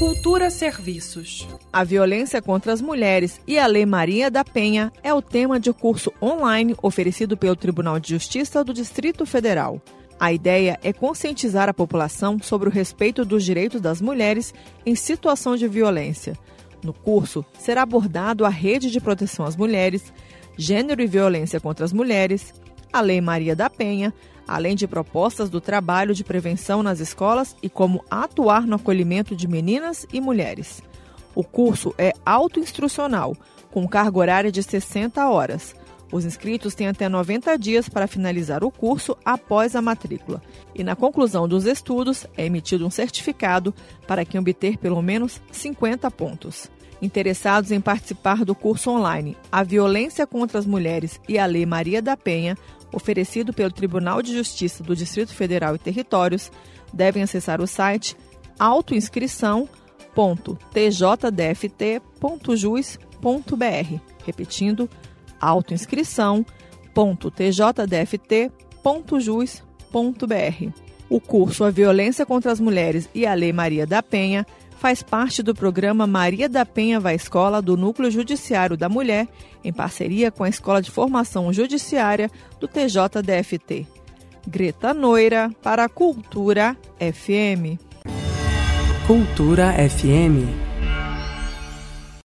Cultura Serviços. A violência contra as mulheres e a Lei Maria da Penha é o tema de curso online oferecido pelo Tribunal de Justiça do Distrito Federal. A ideia é conscientizar a população sobre o respeito dos direitos das mulheres em situação de violência. No curso, será abordado a rede de proteção às mulheres, gênero e violência contra as mulheres, a Lei Maria da Penha, além de propostas do trabalho de prevenção nas escolas e como atuar no acolhimento de meninas e mulheres. O curso é autoinstrucional, com carga horária de 60 horas. Os inscritos têm até 90 dias para finalizar o curso após a matrícula. E na conclusão dos estudos é emitido um certificado para quem obter pelo menos 50 pontos. Interessados em participar do curso online A Violência contra as Mulheres e a Lei Maria da Penha oferecido pelo Tribunal de Justiça do Distrito Federal e Territórios, devem acessar o site autoinscrição.tjdft.jus.br. Repetindo, autoinscrição.tjdft.jus.br. O curso A Violência contra as Mulheres e a Lei Maria da Penha faz parte do programa Maria da Penha Vai Escola do Núcleo Judiciário da Mulher, em parceria com a Escola de Formação Judiciária do TJDFT. Greta Noira, para a Cultura FM. Cultura FM.